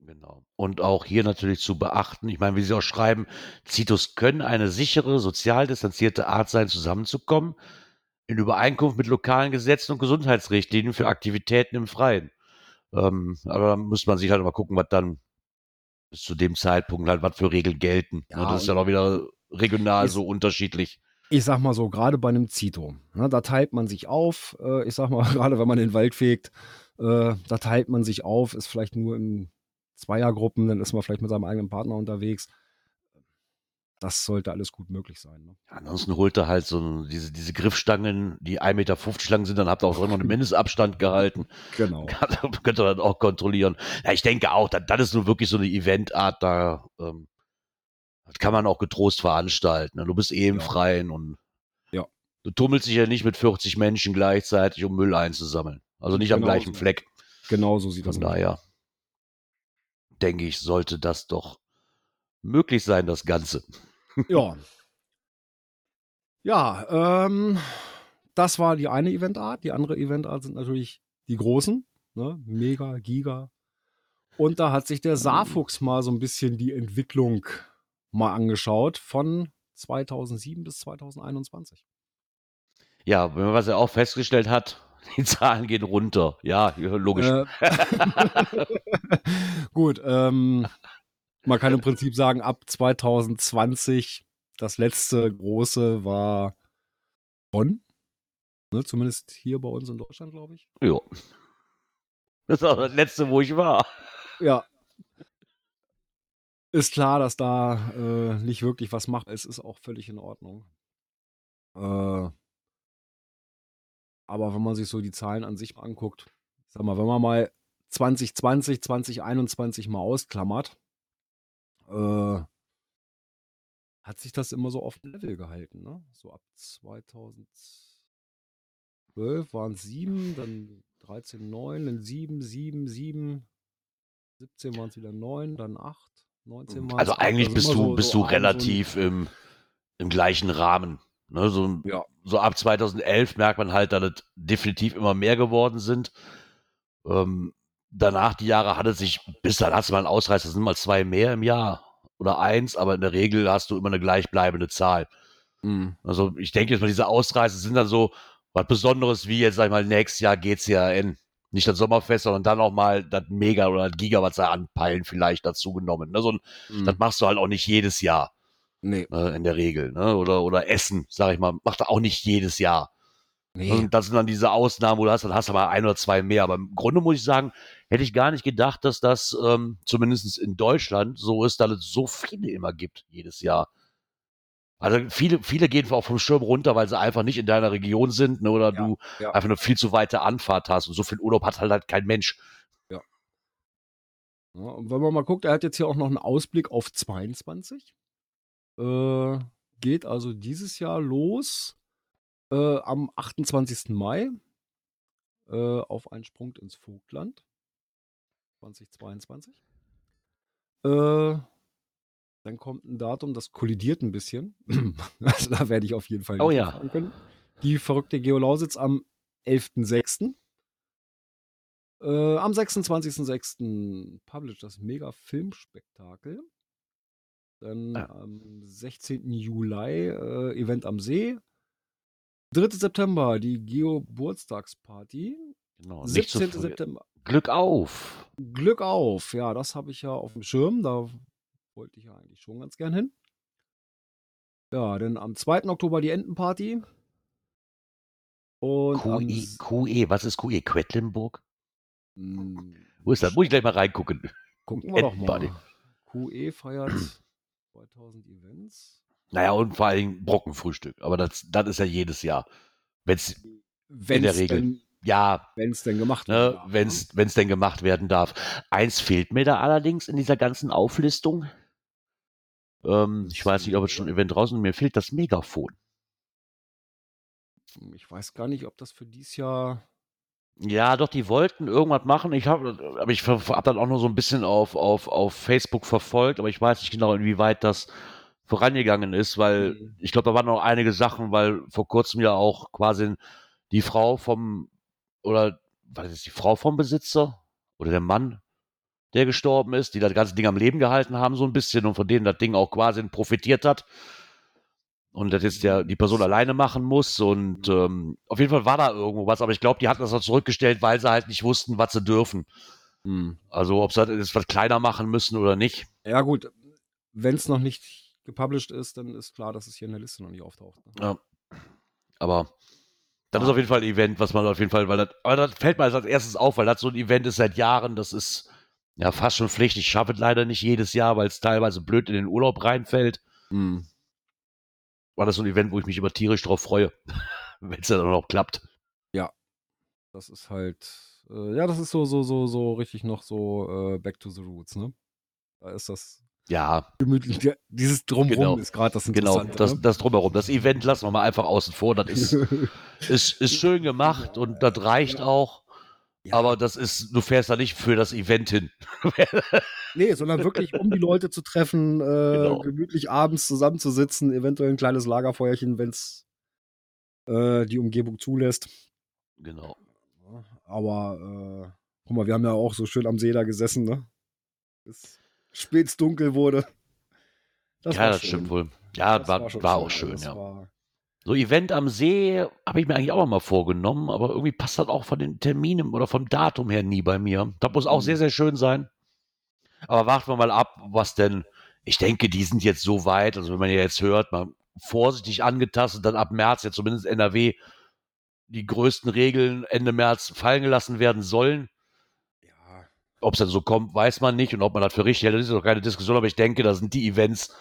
Genau. Und auch hier natürlich zu beachten, ich meine, wie Sie auch schreiben, Zitos können eine sichere, sozial distanzierte Art sein, zusammenzukommen, in Übereinkunft mit lokalen Gesetzen und Gesundheitsrichtlinien für Aktivitäten im Freien. Ähm, aber da muss man sich halt mal gucken, was dann bis zu dem Zeitpunkt halt, was für Regeln gelten. Ja, Ne, das ist ja auch wieder regional so unterschiedlich. Ich sag mal so, gerade bei einem Zito, ne, da teilt man sich auf. Äh, ich sag mal, gerade wenn man den Wald fegt, äh, da teilt man sich auf, ist vielleicht nur in Zweiergruppen, dann ist man vielleicht mit seinem eigenen Partner unterwegs. Das sollte alles gut möglich sein. Ne? Ansonsten holt er halt so diese, diese Griffstangen, die 1,50 Meter lang sind, dann habt ihr auch immer einen Mindestabstand gehalten. Genau. Könnt ihr dann auch kontrollieren. Ja, ich denke auch, das, das ist nur wirklich so eine Eventart, da ähm, kann man auch getrost veranstalten. ne? Du bist eh im Ja. Freien und Ja. du tummelst dich ja nicht mit 40 Menschen gleichzeitig, um Müll einzusammeln. Also nicht am Genau gleichen so. Fleck. Genau so sieht das Von aus. daher denke ich, sollte das doch möglich sein, das Ganze. Ja. Ja, ähm, das war die eine Eventart. Die andere Eventart sind natürlich die großen, ne? Mega, Giga. Und da hat sich der Saarfuchs mal so ein bisschen die Entwicklung mal angeschaut von 2007 bis 2021. Ja, wenn man was er auch festgestellt hat, die Zahlen gehen runter. Ja, logisch. Äh, gut, ähm, man kann im Prinzip sagen, ab 2020, das letzte große war Bonn. Ne, zumindest hier bei uns in Deutschland, glaube ich. Ja. Das ist auch das letzte, wo ich war. Ja. Ist klar, dass da äh, nicht wirklich was macht. Es ist auch völlig in Ordnung. Äh, aber wenn man sich so die Zahlen an sich mal anguckt, ich sag mal, wenn man mal 2020, 2021 mal ausklammert, äh, hat sich das immer so auf dem Level gehalten. Ne? So ab 2012 waren es sieben, dann 13, 9, dann 7, 7, 7, 17 waren es wieder 9, dann 8, 19 waren Also eigentlich bist du, bist du abends und- relativ im, im gleichen Rahmen. Ne, so, Ja. so ab 2011 merkt man halt, dass es definitiv immer mehr geworden sind. Ähm, danach die Jahre hat es sich, bis dann hast du mal einen Ausreißer, das sind mal zwei mehr im Jahr oder eins, aber in der Regel hast du immer eine gleichbleibende Zahl. Mhm. Also ich denke jetzt mal, diese Ausreisen sind dann so was Besonderes wie jetzt, sag ich mal, nächstes Jahr GCRN. Nicht das Sommerfest, sondern dann auch mal das Mega oder das Giga, was sie anpeilen, vielleicht dazu genommen. Ne? So Mhm. Das machst du halt auch nicht jedes Jahr Nee. äh, in der Regel. Ne? Oder, oder Essen, sag ich mal, macht er auch nicht jedes Jahr. Nee. Und das sind dann diese Ausnahmen, wo du hast, dann hast du mal ein oder zwei mehr. Aber im Grunde muss ich sagen, hätte ich gar nicht gedacht, dass das ähm, zumindest in Deutschland so ist, dass es so viele immer gibt jedes Jahr. Also viele, viele gehen auch vom Schirm runter, weil sie einfach nicht in deiner Region sind ne, oder Ja, du ja. einfach eine viel zu weite Anfahrt hast. Und so viel Urlaub hat halt, halt kein Mensch. Ja, und wenn man mal guckt, er hat jetzt hier auch noch einen Ausblick auf 22. Äh, geht also dieses Jahr los äh, am 28. Mai äh, auf einen Sprung ins Vogtland 2022. Äh, dann kommt ein Datum, das kollidiert ein bisschen. also da werde ich auf jeden Fall Oh nicht ja. hinfahren können. Die verrückte Geolausitz am 11.06. Äh, am 26.06. published das Mega-Filmspektakel. Dann Ja. am 16. Juli äh, Event am See. 3. September die Geburtstagsparty. Genau, nicht zu 17. früh. September. Glück auf. Glück auf. Ja, das habe ich ja auf dem Schirm. Da wollte ich ja eigentlich schon ganz gern hin. Ja, dann am 2. Oktober die Entenparty. Und QE, QE, was ist QE? Quedlinburg? Hm, Wo ist das? Muss ich gleich mal reingucken. Gucken wir doch mal. QE feiert 2000 Events. Naja, und vor allen Dingen Brockenfrühstück. Aber das, das ist ja jedes Jahr. Wenn's, Wenn's der Regel. Denn, ja, wenn's denn gemacht ne, werden darf, ne? wenn's, wenn's denn gemacht werden darf. Eins fehlt mir da allerdings in dieser ganzen Auflistung. Ähm, ich weiß nicht, ob es schon ein Event draußen ist. Mir fehlt das Megafon. Ich weiß gar nicht, ob das für dieses Jahr. Ja, doch, die wollten irgendwas machen. Ich habe, aber ich habe dann auch nur so ein bisschen auf, auf, auf Facebook verfolgt, aber ich weiß nicht genau, inwieweit das vorangegangen ist, weil Mhm. ich glaube, da waren noch einige Sachen, weil vor kurzem ja auch quasi die Frau vom, oder was ist die Frau vom Besitzer oder der Mann, der gestorben ist, die das ganze Ding am Leben gehalten haben, so ein bisschen und von denen das Ding auch quasi profitiert hat. Und das jetzt der, die Person alleine machen muss. Und ähm, auf jeden Fall war da irgendwo was, aber ich glaube, die hatten das auch zurückgestellt, weil sie halt nicht wussten, was sie dürfen. Hm. Also ob sie das jetzt was kleiner machen müssen oder nicht. Ja, gut. Wenn es noch nicht gepublished ist, dann ist klar, dass es hier in der Liste noch nicht auftaucht. Ne? Ja. Aber das Ja. ist auf jeden Fall ein Event, was man auf jeden Fall, weil das, aber das fällt mir als erstes auf, weil das so ein Event ist seit Jahren, das ist ja fast schon Pflicht. Ich schaffe es leider nicht jedes Jahr, weil es teilweise blöd in den Urlaub reinfällt. Hm. War das so ein Event, wo ich mich immer tierisch drauf freue, wenn es dann auch noch klappt. Das ist halt. Äh, ja, das ist so, so, so, so richtig noch so äh, Back to the Roots, ne? Da ist das Ja, gemütlich. Ja, Dieses Drumrum Genau. ist gerade das genau, Interessante. das, ne? das drumherum. Das Event lassen wir mal einfach außen vor. Das ist, ist, ist schön gemacht und das reicht auch. Ja. Aber das ist, du fährst da nicht für das Event hin. Nee, sondern wirklich, um die Leute zu treffen, äh, Genau. gemütlich abends zusammenzusitzen, eventuell ein kleines Lagerfeuerchen, wenn es äh, die Umgebung zulässt. genau. Aber, äh, guck mal, wir haben ja auch so schön am See da gesessen, ne? Bis spät dunkel wurde. Das ja, war das schön. stimmt wohl. Ja, Das war, war, schon auch schön, das ja. War, So Event am See habe ich mir eigentlich auch mal vorgenommen, aber irgendwie passt das auch von den Terminen oder vom Datum her nie bei mir. Das muss auch Mhm. sehr, sehr schön sein. Aber warten wir mal ab, was denn. Ich denke, die sind jetzt so weit, also wenn man ja jetzt hört, mal vorsichtig angetastet, dann ab März ja zumindest NRW die größten Regeln Ende März fallen gelassen werden sollen. ja, Ob es dann so kommt, weiß man nicht und ob man das für richtig hält, das ist doch keine Diskussion, aber ich denke, da sind die Events,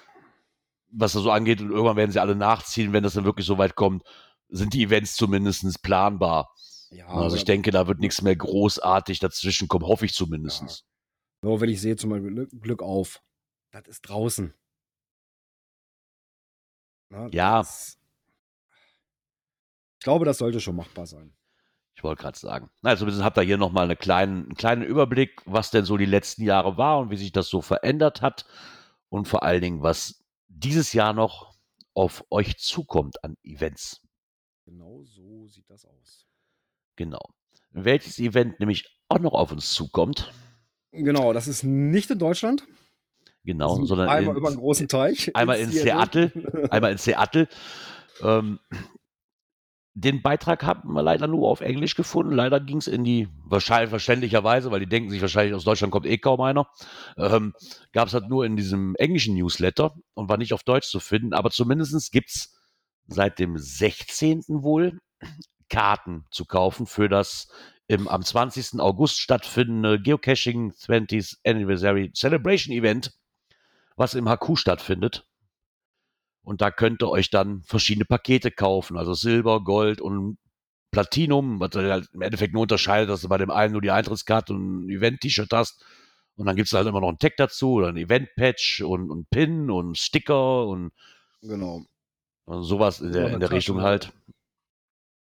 was das so angeht, und irgendwann werden sie alle nachziehen, wenn das dann wirklich so weit kommt, sind die Events zumindest planbar. ja. also ich denke, da wird nichts mehr großartig dazwischen kommen, hoffe ich zumindest. Nur wenn ich sehe zum Beispiel Glück- Glück auf, das ist draußen. Na, Ja. das- Ich glaube, das sollte schon machbar sein. Ich wollte gerade sagen. Na, zumindest habt ihr hier nochmal eine kleinen, einen kleinen Überblick, was denn so die letzten Jahre war und wie sich das so verändert hat. Und vor allen Dingen, was dieses Jahr noch auf euch zukommt an Events. Genau so sieht das aus. Genau. Welches Event nämlich auch noch auf uns zukommt, Genau, das ist nicht in Deutschland. genau, sondern einmal in, über einen großen Teich. einmal in Seattle, einmal in Seattle. Ähm, den Beitrag haben wir leider nur auf Englisch gefunden. Leider ging es in die, wahrscheinlich verständlicherweise, weil die denken sich wahrscheinlich, aus Deutschland kommt eh kaum einer, ähm, gab es halt nur in diesem englischen Newsletter und war nicht auf Deutsch zu finden. Aber zumindest gibt es seit dem 16. wohl Karten zu kaufen für das im, am 20. August stattfindende Geocaching 20th Anniversary Celebration Event, was im HQ stattfindet. Und da könnt ihr euch dann verschiedene Pakete kaufen, also Silber, Gold und Platinum, was halt im Endeffekt nur unterscheidet, dass du bei dem einen nur die Eintrittskarte und ein Event-T-Shirt hast. Und dann gibt es halt immer noch einen Tag dazu oder ein Event-Patch und, und Pin und Sticker und, Genau. und sowas in der, in der Richtung halt.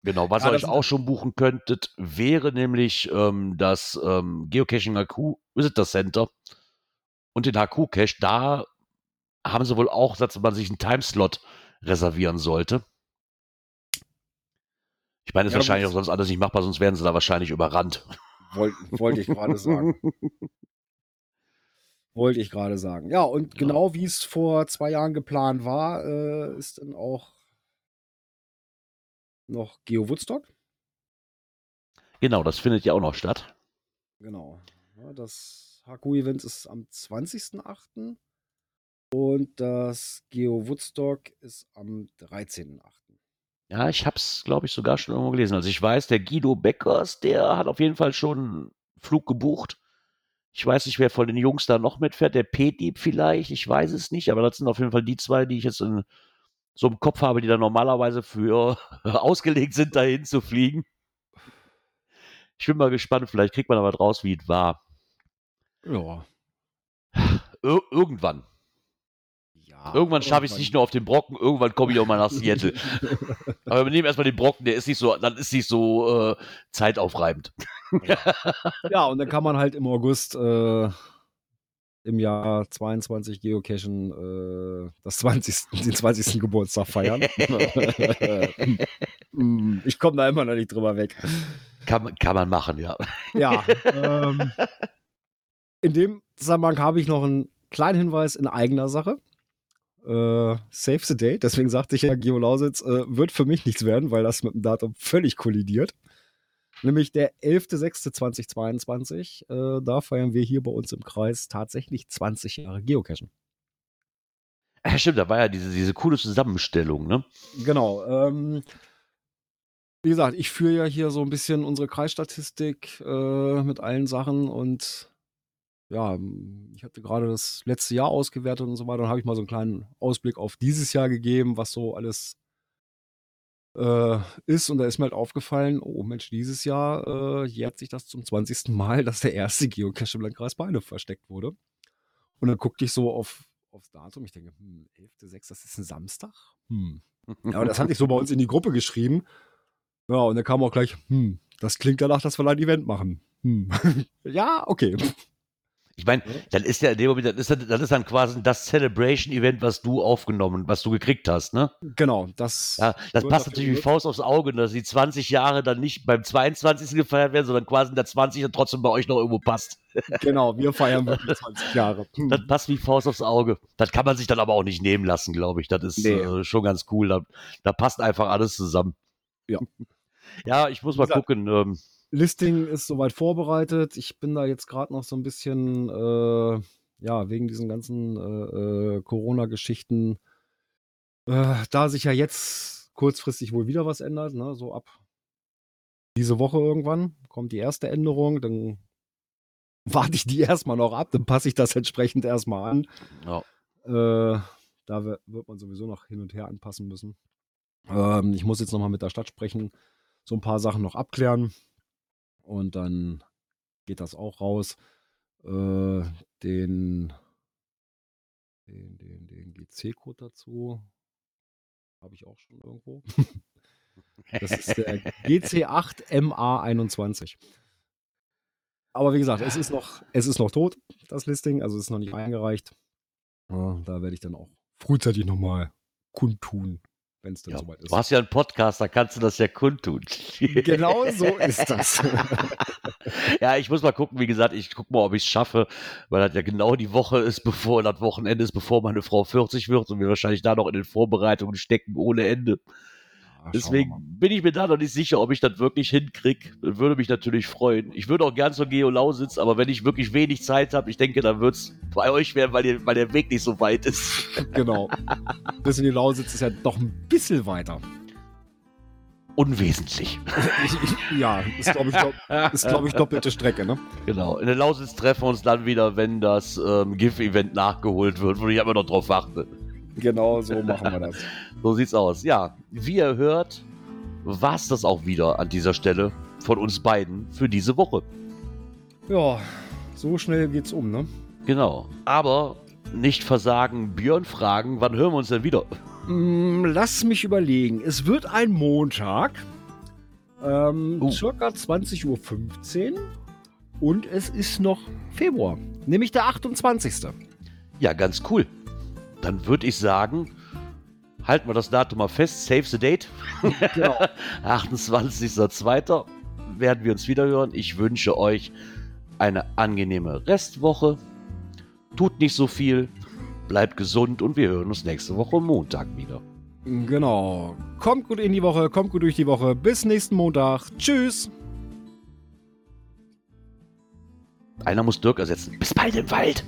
Genau, was Ja, ihr euch auch schon buchen könntet, wäre nämlich ähm, das ähm, Geocaching HQ Visitor Center und den HQ Cache. Da haben sie wohl auch, dass man sich einen Timeslot reservieren sollte. Ich meine, das ist Ja, wahrscheinlich das- auch sonst alles nicht machbar, sonst werden sie da wahrscheinlich überrannt. Wollte wollte ich gerade sagen. Wollte ich gerade sagen. Ja, und Ja. genau wie es vor zwei Jahren geplant war, äh, ist dann auch noch Geo Woodstock. Genau, das findet ja auch noch statt. Genau. Das HQ-Event ist am 20.08. und das Geo Woodstock ist am 13.08. Ja, ich habe es, glaube ich, sogar schon irgendwo gelesen. Also ich weiß, der Guido Beckers, der hat auf jeden Fall schon einen Flug gebucht. Ich weiß nicht, wer von den Jungs da noch mitfährt. Der P-Dieb vielleicht, ich weiß es nicht. Aber das sind auf jeden Fall die zwei, die ich jetzt in so im Kopf habe, die da normalerweise für ausgelegt sind, dahin zu fliegen. Ich bin mal gespannt, vielleicht kriegt man aber draus, wie es war. Ja. Ir irgendwann. ja Irgendwann schaffe ich es nicht nur auf den Brocken, irgendwann komme ich auch mal nach Seattle. Aber wir nehmen erstmal den Brocken, der ist nicht so, dann ist nicht so äh, zeitaufreibend. Ja, und dann kann man halt im August äh, im Jahr 22 Geocachen äh, das 20., den 20. Geburtstag feiern. Mm, ich komme da immer noch nicht drüber weg. Kann, man- kann man machen, ja. Ja. ähm, in dem Zusammenhang habe ich noch einen kleinen Hinweis in eigener Sache. Äh, save the date, deswegen sagte ich ja, Geo Lausitz äh, wird für mich nichts werden, weil das mit dem Datum völlig kollidiert. Nämlich der 11.06.2022. Äh, da feiern wir hier bei uns im Kreis tatsächlich 20 Jahre Geocachen. Ja, stimmt, da war ja diese, diese coole Zusammenstellung, ne? Genau. Ähm, wie gesagt, ich führe ja hier so ein bisschen unsere Kreisstatistik äh, mit allen Sachen und ja, ich hatte gerade das letzte Jahr ausgewertet und so weiter. Dann habe ich mal so einen kleinen Ausblick auf dieses Jahr gegeben, was so alles äh, ist. Und da ist mir halt aufgefallen, oh Mensch, dieses Jahr äh, jährt sich das zum 20. Mal, dass der erste Geocache im Landkreis Beine versteckt wurde. Und dann guckte ich so auf, aufs Datum. Ich denke, hm, 11.06., das ist ein Samstag? Hm. Und das hatte ich so bei uns in die Gruppe geschrieben. Ja, und dann kam auch gleich, hm, das klingt danach, dass wir ein Event machen. Hm. ja, okay. Ich meine, dann ist ja in dem Moment, dann ist, dann, dann ist dann quasi das Celebration-Event, was du aufgenommen, was du gekriegt hast, ne? Genau, das. Ja, das passt natürlich wie genutzt. Faust aufs Auge, dass die 20 Jahre dann nicht beim 22. gefeiert werden, sondern quasi in der 20 und trotzdem bei euch noch irgendwo passt. Genau, wir feiern wirklich 20 Jahre. Hm. Das passt wie Faust aufs Auge. Das kann man sich dann aber auch nicht nehmen lassen, glaube ich. Das ist Nee. äh, schon ganz cool. Da, da passt einfach alles zusammen. Ja. Ja, ich muss mal gucken. Ähm, Listing ist soweit vorbereitet. Ich bin da jetzt gerade noch so ein bisschen, äh, ja, wegen diesen ganzen äh, äh, Corona-Geschichten, äh, da sich ja jetzt kurzfristig wohl wieder was ändert, ne, so ab diese Woche irgendwann kommt die erste Änderung, dann warte ich die erstmal noch ab, dann passe ich das entsprechend erstmal an. ja. Äh, da wi- wird man sowieso noch hin und her anpassen müssen. Ähm, ich muss jetzt nochmal mit der Stadt sprechen, so ein paar Sachen noch abklären. Und dann geht das auch raus. Äh, den den, den, den GC-Code dazu habe ich auch schon irgendwo. Das ist der GC8MA21. Aber wie gesagt, es ist noch, es ist noch tot, das Listing, also es ist noch nicht eingereicht. Ja, da werde ich dann auch frühzeitig nochmal kundtun, wenn es dann Ja, soweit ist. du hast ja einen Podcast, da kannst du das ja kundtun. Genau so ist das. ja, ich muss mal gucken, wie gesagt, ich gucke mal, ob ich es schaffe, weil das ja genau die Woche ist, bevor das Wochenende ist, bevor meine Frau 40 wird und wir wahrscheinlich da noch in den Vorbereitungen stecken ohne Ende. Wir Deswegen bin ich mir da noch nicht sicher, ob ich das wirklich hinkriege. Würde mich natürlich freuen. Ich würde auch gern zur Geo Lausitz, aber wenn ich wirklich wenig Zeit habe, ich denke, dann wird es bei euch werden, weil, ihr, weil der Weg nicht so weit ist. Genau. Bis in die Lausitz ist ja doch ein bisschen weiter. Unwesentlich. Ich, ich, ja, ist glaube ich, glaub, ist, glaub ich doppelte Strecke, ne? Genau. In der Lausitz treffen wir uns dann wieder, wenn das ähm, GIF-Event nachgeholt wird, wo ich aber noch drauf warte. Genau so machen wir das. So sieht's aus. Ja, wie ihr hört, war's das auch wieder an dieser Stelle von uns beiden für diese Woche. Ja, so schnell geht's um, ne? Genau. Aber nicht versagen, Björn fragen, wann hören wir uns denn wieder? Mm, Lass mich überlegen. Es wird ein Montag, ähm, Oh. circa 20.15 Uhr. Und es ist noch Februar, nämlich der 28. Ja, ganz cool. Dann würde ich sagen, halten wir das Datum mal fest. Save the date. Genau. 28.02. werden wir uns wieder hören. Ich wünsche euch eine angenehme Restwoche. Tut nicht so viel. Bleibt gesund und wir hören uns nächste Woche Montag wieder. Genau. Kommt gut in die Woche, kommt gut durch die Woche. Bis nächsten Montag. Tschüss. Einer muss Dirk ersetzen. Bis bald im Wald.